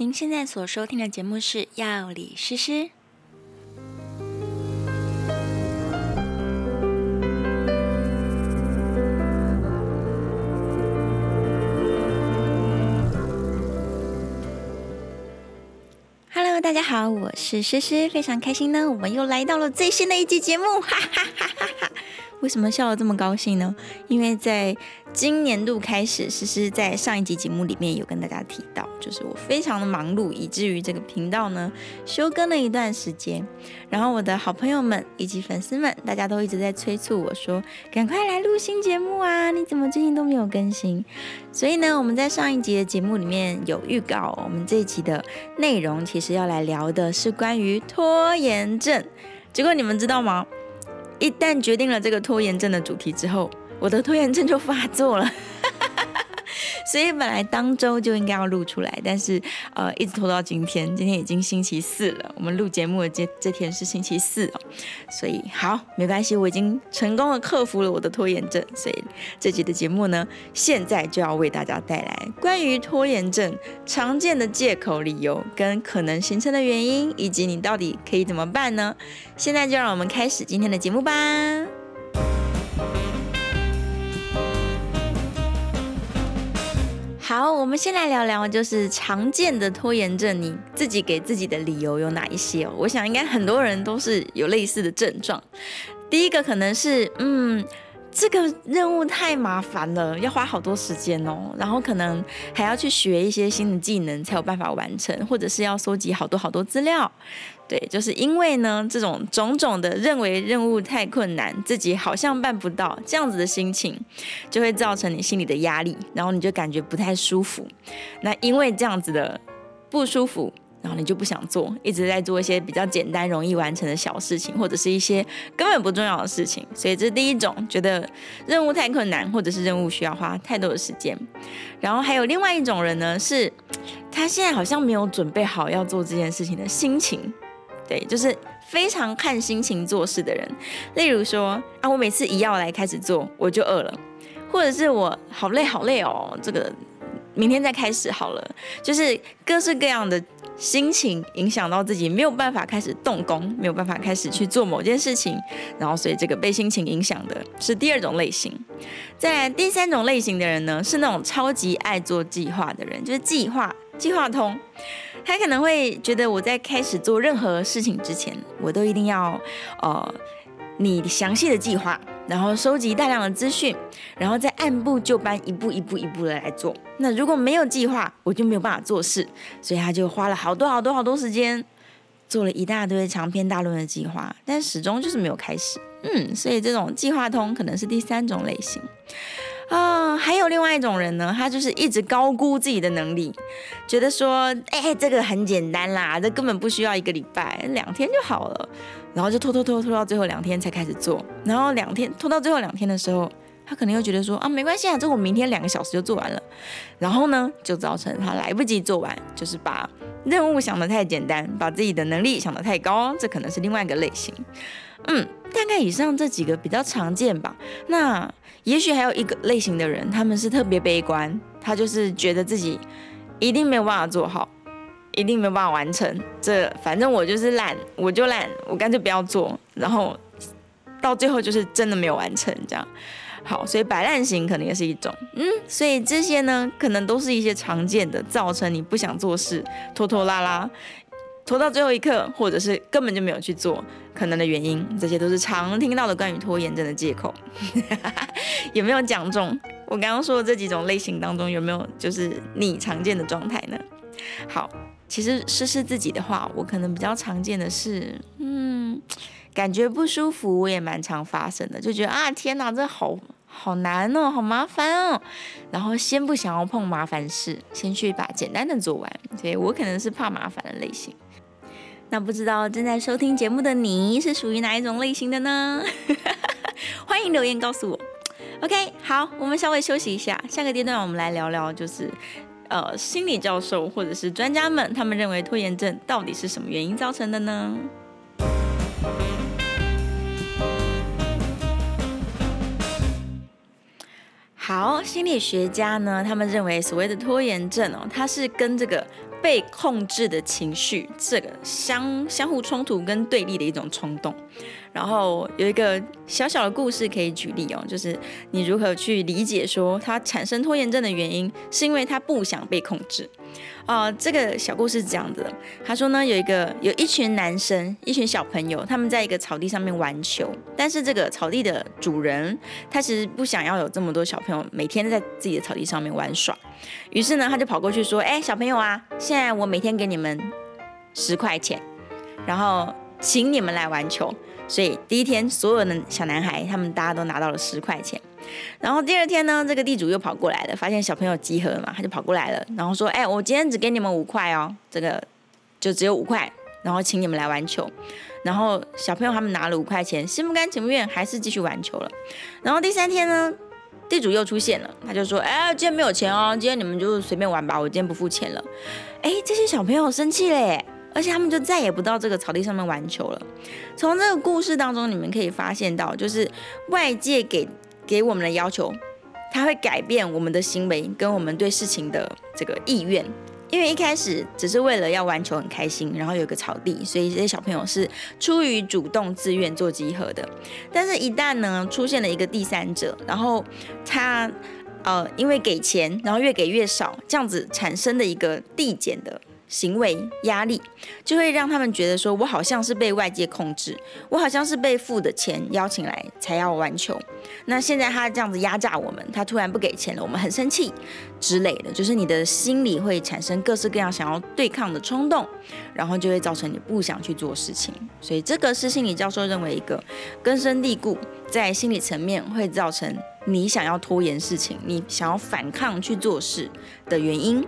您现在所收听的节目是《药理诗诗》。Hello，大家好，我是诗诗，非常开心呢，我们又来到了最新的一集节目，哈哈哈哈。为什么笑得这么高兴呢？因为在今年度开始，诗诗在上一集节目里面有跟大家提到，就是我非常的忙碌，以至于这个频道呢休更了一段时间。然后我的好朋友们以及粉丝们，大家都一直在催促我说：“赶快来录新节目啊！你怎么最近都没有更新？”所以呢，我们在上一集的节目里面有预告，我们这一集的内容其实要来聊的是关于拖延症。结果你们知道吗？一旦决定了这个拖延症的主题之后，我的拖延症就发作了。所以本来当周就应该要录出来，但是呃一直拖到今天，今天已经星期四了。我们录节目的这这天是星期四哦，所以好没关系，我已经成功的克服了我的拖延症。所以这集的节目呢，现在就要为大家带来关于拖延症常见的借口、理由跟可能形成的原因，以及你到底可以怎么办呢？现在就让我们开始今天的节目吧。好，我们先来聊聊，就是常见的拖延症，你自己给自己的理由有哪一些？我想应该很多人都是有类似的症状。第一个可能是，嗯。这个任务太麻烦了，要花好多时间哦，然后可能还要去学一些新的技能才有办法完成，或者是要搜集好多好多资料。对，就是因为呢，这种种种的认为任务太困难，自己好像办不到这样子的心情，就会造成你心里的压力，然后你就感觉不太舒服。那因为这样子的不舒服。然后你就不想做，一直在做一些比较简单、容易完成的小事情，或者是一些根本不重要的事情。所以这是第一种，觉得任务太困难，或者是任务需要花太多的时间。然后还有另外一种人呢，是他现在好像没有准备好要做这件事情的心情，对，就是非常看心情做事的人。例如说啊，我每次一要来开始做，我就饿了，或者是我好累好累哦，这个明天再开始好了，就是各式各样的。心情影响到自己，没有办法开始动工，没有办法开始去做某件事情，然后所以这个被心情影响的是第二种类型。再来第三种类型的人呢，是那种超级爱做计划的人，就是计划计划通，他可能会觉得我在开始做任何事情之前，我都一定要呃。你详细的计划，然后收集大量的资讯，然后再按部就班，一步一步一步的来做。那如果没有计划，我就没有办法做事。所以他就花了好多好多好多时间，做了一大堆长篇大论的计划，但始终就是没有开始。嗯，所以这种计划通可能是第三种类型。啊、还有另外一种人呢，他就是一直高估自己的能力，觉得说，哎、这个很简单啦，这根本不需要一个礼拜，两天就好了。然后就拖拖拖拖到最后两天才开始做，然后两天拖到最后两天的时候，他可能又觉得说啊，没关系啊，这我明天两个小时就做完了。然后呢，就造成他来不及做完，就是把任务想得太简单，把自己的能力想得太高，这可能是另外一个类型。嗯，大概以上这几个比较常见吧。那也许还有一个类型的人，他们是特别悲观，他就是觉得自己一定没有办法做好。一定没有办法完成这，反正我就是懒，我就懒，我干脆不要做，然后到最后就是真的没有完成这样。好，所以摆烂型可能也是一种，嗯，所以这些呢，可能都是一些常见的造成你不想做事、拖拖拉拉、拖到最后一刻，或者是根本就没有去做可能的原因。这些都是常听到的关于拖延症的借口。有没有讲中？我刚刚说的这几种类型当中，有没有就是你常见的状态呢？好。其实试试自己的话，我可能比较常见的是，嗯，感觉不舒服，我也蛮常发生的，就觉得啊，天哪，这好好难哦，好麻烦哦，然后先不想要碰麻烦事，先去把简单的做完，所以我可能是怕麻烦的类型。那不知道正在收听节目的你是属于哪一种类型的呢？欢迎留言告诉我。OK，好，我们稍微休息一下，下个阶段我们来聊聊就是。呃，心理教授或者是专家们，他们认为拖延症到底是什么原因造成的呢？好，心理学家呢，他们认为所谓的拖延症哦，它是跟这个被控制的情绪，这个相相互冲突跟对立的一种冲动。然后有一个小小的故事可以举例哦，就是你如何去理解说他产生拖延症的原因，是因为他不想被控制。啊、呃，这个小故事是这样子的。他说呢，有一个有一群男生，一群小朋友，他们在一个草地上面玩球。但是这个草地的主人，他其实不想要有这么多小朋友每天在自己的草地上面玩耍。于是呢，他就跑过去说：“哎，小朋友啊，现在我每天给你们十块钱，然后请你们来玩球。”所以第一天，所有的小男孩他们大家都拿到了十块钱。然后第二天呢，这个地主又跑过来了，发现小朋友集合了嘛，他就跑过来了，然后说：“哎，我今天只给你们五块哦，这个就只有五块，然后请你们来玩球。”然后小朋友他们拿了五块钱，心不甘情不愿，还是继续玩球了。然后第三天呢，地主又出现了，他就说：“哎，今天没有钱哦，今天你们就随便玩吧，我今天不付钱了。”哎，这些小朋友生气嘞，而且他们就再也不到这个草地上面玩球了。从这个故事当中，你们可以发现到，就是外界给。给我们的要求，它会改变我们的行为跟我们对事情的这个意愿。因为一开始只是为了要玩球很开心，然后有个草地，所以这些小朋友是出于主动自愿做集合的。但是，一旦呢出现了一个第三者，然后他呃因为给钱，然后越给越少，这样子产生的一个递减的。行为压力就会让他们觉得说，我好像是被外界控制，我好像是被付的钱邀请来才要玩球。那现在他这样子压榨我们，他突然不给钱了，我们很生气之类的，就是你的心里会产生各式各样想要对抗的冲动，然后就会造成你不想去做事情。所以这个是心理教授认为一个根深蒂固在心理层面会造成你想要拖延事情，你想要反抗去做事的原因。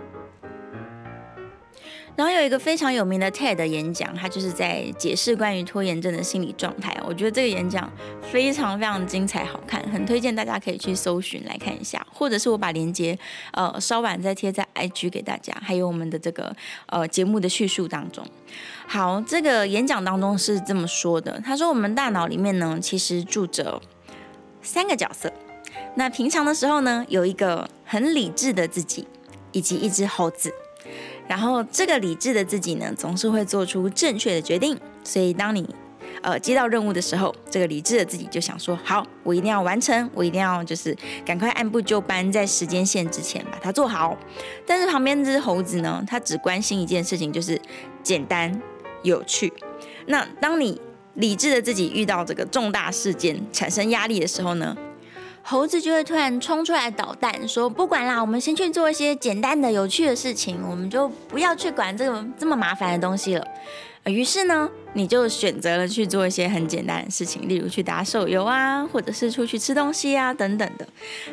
然后有一个非常有名的 TED 演讲，他就是在解释关于拖延症的心理状态。我觉得这个演讲非常非常精彩好看，很推荐大家可以去搜寻来看一下，或者是我把链接呃稍晚再贴在 IG 给大家，还有我们的这个呃节目的叙述当中。好，这个演讲当中是这么说的，他说我们大脑里面呢其实住着三个角色，那平常的时候呢有一个很理智的自己，以及一只猴子。然后，这个理智的自己呢，总是会做出正确的决定。所以，当你呃接到任务的时候，这个理智的自己就想说：好，我一定要完成，我一定要就是赶快按部就班，在时间线之前把它做好。但是旁边这只猴子呢，它只关心一件事情，就是简单有趣。那当你理智的自己遇到这个重大事件产生压力的时候呢，猴子就会突然冲出来捣蛋，说：“不管啦，我们先去做一些简单的、有趣的事情，我们就不要去管这个这么麻烦的东西了。”于是呢，你就选择了去做一些很简单的事情，例如去打手游啊，或者是出去吃东西啊，等等的。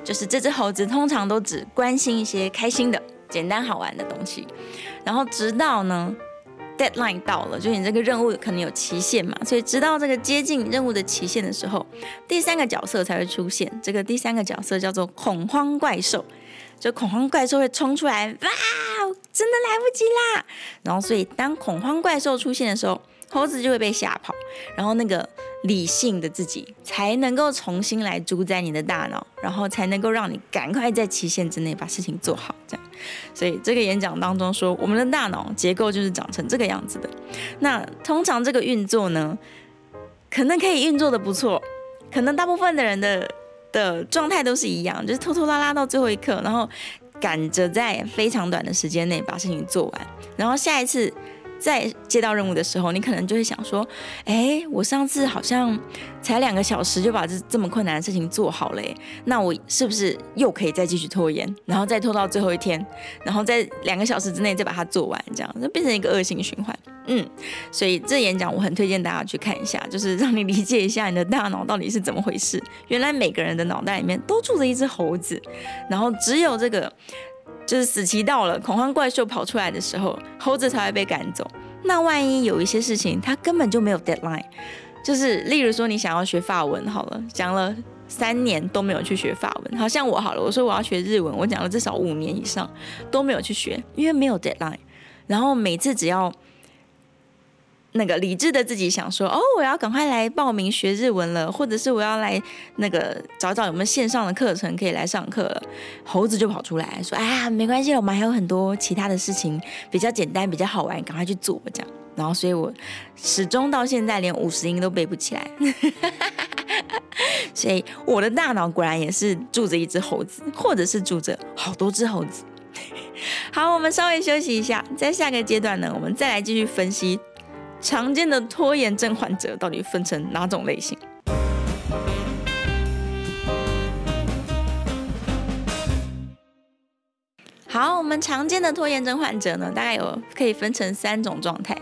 就是这只猴子通常都只关心一些开心的、简单好玩的东西，然后直到呢。Deadline 到了，就你这个任务可能有期限嘛，所以直到这个接近任务的期限的时候，第三个角色才会出现。这个第三个角色叫做恐慌怪兽，就恐慌怪兽会冲出来，哇，真的来不及啦！然后，所以当恐慌怪兽出现的时候，猴子就会被吓跑，然后那个理性的自己才能够重新来主宰你的大脑，然后才能够让你赶快在期限之内把事情做好，这样。所以这个演讲当中说，我们的大脑结构就是长成这个样子的。那通常这个运作呢，可能可以运作得不错，可能大部分的人的的状态都是一样，就是拖拖拉拉到最后一刻，然后赶着在非常短的时间内把事情做完，然后下一次。在接到任务的时候，你可能就会想说：“哎，我上次好像才两个小时就把这这么困难的事情做好了，那我是不是又可以再继续拖延，然后再拖到最后一天，然后在两个小时之内再把它做完，这样就变成一个恶性循环。”嗯，所以这演讲我很推荐大家去看一下，就是让你理解一下你的大脑到底是怎么回事。原来每个人的脑袋里面都住着一只猴子，然后只有这个。就是死期到了，恐慌怪兽跑出来的时候，猴子才会被赶走。那万一有一些事情，它根本就没有 deadline，就是例如说你想要学法文，好了，讲了三年都没有去学法文。好像我好了，我说我要学日文，我讲了至少五年以上都没有去学，因为没有 deadline。然后每次只要那个理智的自己想说，哦，我要赶快来报名学日文了，或者是我要来那个找找有没有线上的课程可以来上课了。猴子就跑出来说，哎呀，没关系，我们还有很多其他的事情比较简单、比较好玩，赶快去做这样。然后，所以我始终到现在连五十音都背不起来。所以我的大脑果然也是住着一只猴子，或者是住着好多只猴子。好，我们稍微休息一下，在下个阶段呢，我们再来继续分析。常见的拖延症患者到底分成哪种类型？好，我们常见的拖延症患者呢，大概有可以分成三种状态。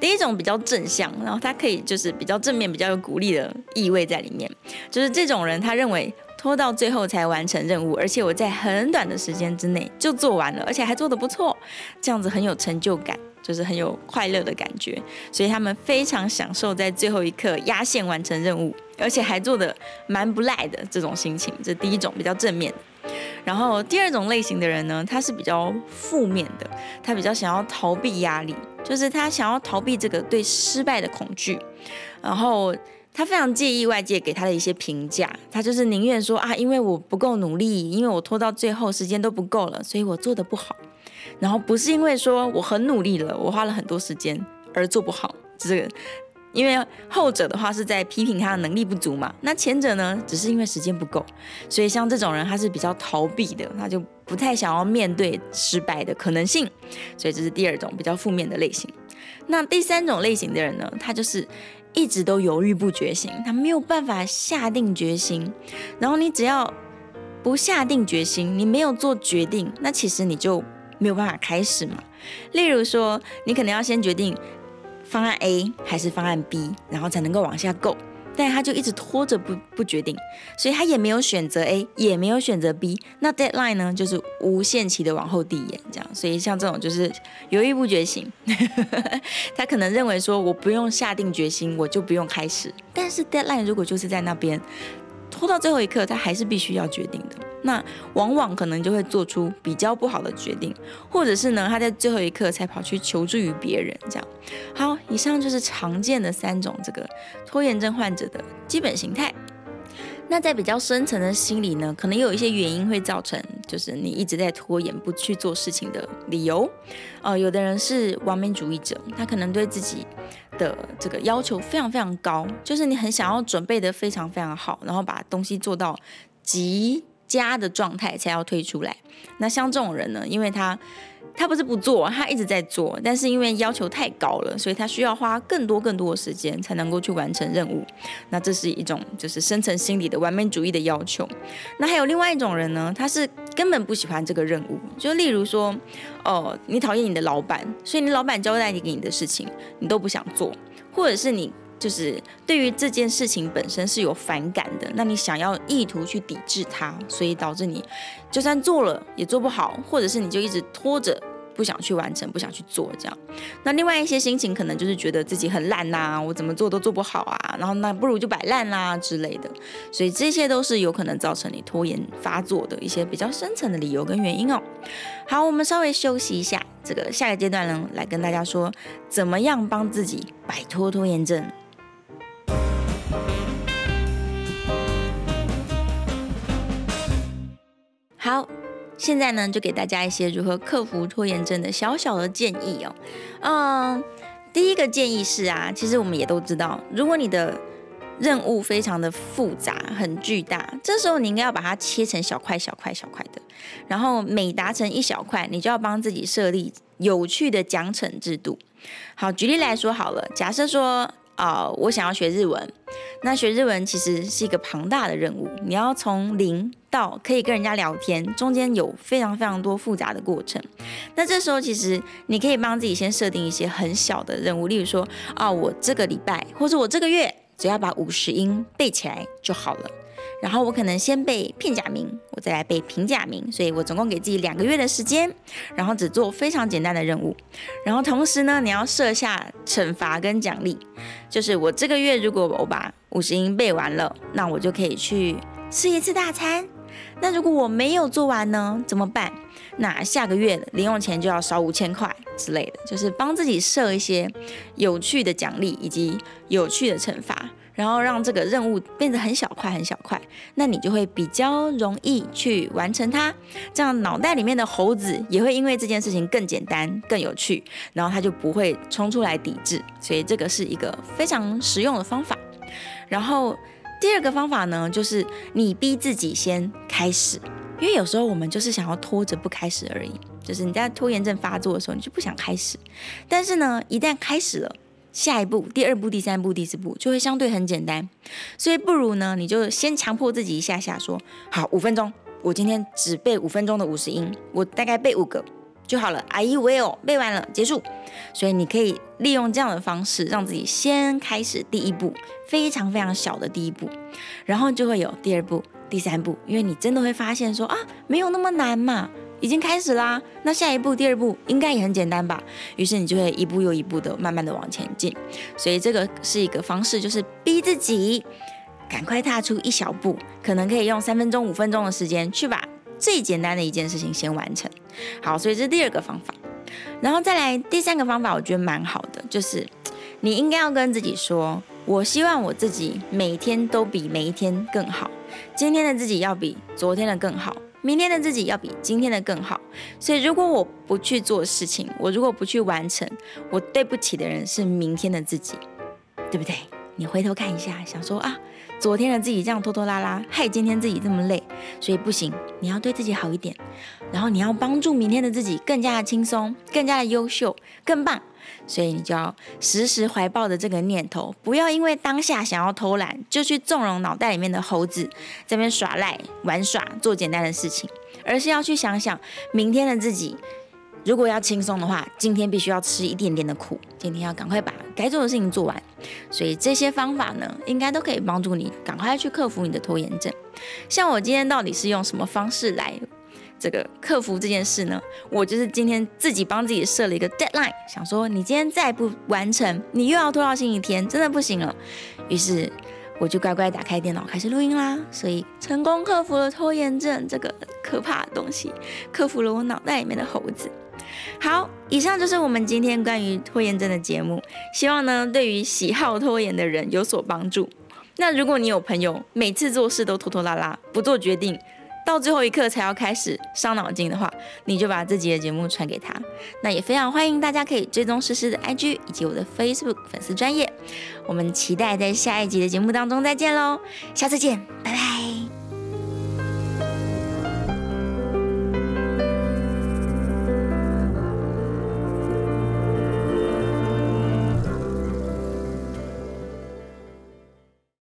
第一种比较正向，然后他可以就是比较正面、比较有鼓励的意味在里面。就是这种人，他认为拖到最后才完成任务，而且我在很短的时间之内就做完了，而且还做得不错，这样子很有成就感。就是很有快乐的感觉，所以他们非常享受在最后一刻压线完成任务，而且还做得蛮不赖的这种心情。这第一种比较正面。然后第二种类型的人呢，他是比较负面的，他比较想要逃避压力，就是他想要逃避这个对失败的恐惧，然后他非常介意外界给他的一些评价，他就是宁愿说啊，因为我不够努力，因为我拖到最后时间都不够了，所以我做的不好。然后不是因为说我很努力了，我花了很多时间而做不好，这个，因为后者的话是在批评他的能力不足嘛。那前者呢，只是因为时间不够。所以像这种人，他是比较逃避的，他就不太想要面对失败的可能性。所以这是第二种比较负面的类型。那第三种类型的人呢，他就是一直都犹豫不决心，他没有办法下定决心。然后你只要不下定决心，你没有做决定，那其实你就。没有办法开始嘛？例如说，你可能要先决定方案 A 还是方案 B，然后才能够往下 go。但他就一直拖着不不决定，所以他也没有选择 A，也没有选择 B。那 deadline 呢，就是无限期的往后递延，这样。所以像这种就是犹豫不决型，他可能认为说，我不用下定决心，我就不用开始。但是 deadline 如果就是在那边。拖到最后一刻，他还是必须要决定的。那往往可能就会做出比较不好的决定，或者是呢，他在最后一刻才跑去求助于别人。这样，好，以上就是常见的三种这个拖延症患者的基本形态。那在比较深层的心理呢，可能有一些原因会造成，就是你一直在拖延不去做事情的理由。呃，有的人是完美主义者，他可能对自己的这个要求非常非常高，就是你很想要准备得非常非常好，然后把东西做到极佳的状态才要推出来。那像这种人呢，因为他他不是不做，他一直在做，但是因为要求太高了，所以他需要花更多更多的时间才能够去完成任务。那这是一种就是深层心理的完美主义的要求。那还有另外一种人呢，他是根本不喜欢这个任务，就例如说，哦，你讨厌你的老板，所以你老板交代你给你的事情，你都不想做，或者是你。就是对于这件事情本身是有反感的，那你想要意图去抵制它，所以导致你就算做了也做不好，或者是你就一直拖着不想去完成，不想去做这样。那另外一些心情可能就是觉得自己很烂呐，我怎么做都做不好啊，然后那不如就摆烂啦之类的。所以这些都是有可能造成你拖延发作的一些比较深层的理由跟原因哦。好，我们稍微休息一下，这个下个阶段呢，来跟大家说怎么样帮自己摆脱拖延症。好，现在呢，就给大家一些如何克服拖延症的小小的建议哦。嗯，第一个建议是啊，其实我们也都知道，如果你的任务非常的复杂、很巨大，这时候你应该要把它切成小块、小块、小块的，然后每达成一小块，你就要帮自己设立有趣的奖惩制度。好，举例来说好了，假设说。啊我想要学日文。那学日文其实是一个庞大的任务，你要从零到可以跟人家聊天，中间有非常非常多复杂的过程。那这时候其实你可以帮自己先设定一些很小的任务，例如说啊，我这个礼拜或者我这个月只要把五十音背起来就好了。然后我可能先背片假名，我再来背平假名，所以我总共给自己两个月的时间，然后只做非常简单的任务。然后同时呢，你要设下惩罚跟奖励，就是我这个月如果我把五十音背完了，那我就可以去吃一次大餐，那如果我没有做完呢？怎么办？那下个月零用钱就要少五千块之类的，就是帮自己设一些有趣的奖励以及有趣的惩罚。然后让这个任务变得很小块很小块，那你就会比较容易去完成它。这样脑袋里面的猴子也会因为这件事情更简单、更有趣，然后它就不会冲出来抵制。所以这个是一个非常实用的方法。然后第二个方法呢，就是你逼自己先开始，因为有时候我们就是想要拖着不开始而已。就是你在拖延症发作的时候，你就不想开始。但是呢，一旦开始了，下一步、第二步、第三步、第四步就会相对很简单，所以不如呢，你就先强迫自己一下下说，好，五分钟，我今天只背五分钟的五十音，我大概背五个就好了。I will 背完了，结束。所以你可以利用这样的方式，让自己先开始第一步，非常非常小的第一步，然后就会有第二步、第三步，因为你真的会发现说啊，没有那么难嘛。已经开始啦，那下一步、第二步应该也很简单吧？于是你就会一步又一步的慢慢的往前进。所以这个是一个方式，就是逼自己赶快踏出一小步，可能可以用三分钟、五分钟的时间去把最简单的一件事情先完成。好，所以这是第二个方法。然后再来第三个方法，我觉得蛮好的，就是你应该要跟自己说：我希望我自己每天都比每一天更好，今天的自己要比昨天的更好。明天的自己要比今天的更好，所以如果我不去做事情，我如果不去完成，我对不起的人是明天的自己，对不对？你回头看一下，想说啊，昨天的自己这样拖拖拉拉，害今天自己这么累，所以不行，你要对自己好一点，然后你要帮助明天的自己更加的轻松，更加的优秀，更棒。所以你就要时时怀抱着这个念头，不要因为当下想要偷懒，就去纵容脑袋里面的猴子在那边耍赖、玩耍、做简单的事情，而是要去想想明天的自己。如果要轻松的话，今天必须要吃一点点的苦，今天要赶快把该做的事情做完。所以这些方法呢，应该都可以帮助你赶快去克服你的拖延症。像我今天到底是用什么方式来？这个克服这件事呢，我就是今天自己帮自己设了一个 deadline，想说你今天再不完成，你又要拖到星期天，真的不行了。于是我就乖乖打开电脑开始录音啦，所以成功克服了拖延症这个可怕的东西，克服了我脑袋里面的猴子。好，以上就是我们今天关于拖延症的节目，希望呢对于喜好拖延的人有所帮助。那如果你有朋友每次做事都拖拖拉拉，不做决定，到最后一刻才要开始伤脑筋的话，你就把自己的节目传给他。那也非常欢迎大家可以追踪诗诗的 IG 以及我的 Facebook 粉丝专业。我们期待在下一集的节目当中再见喽，下次见，拜拜。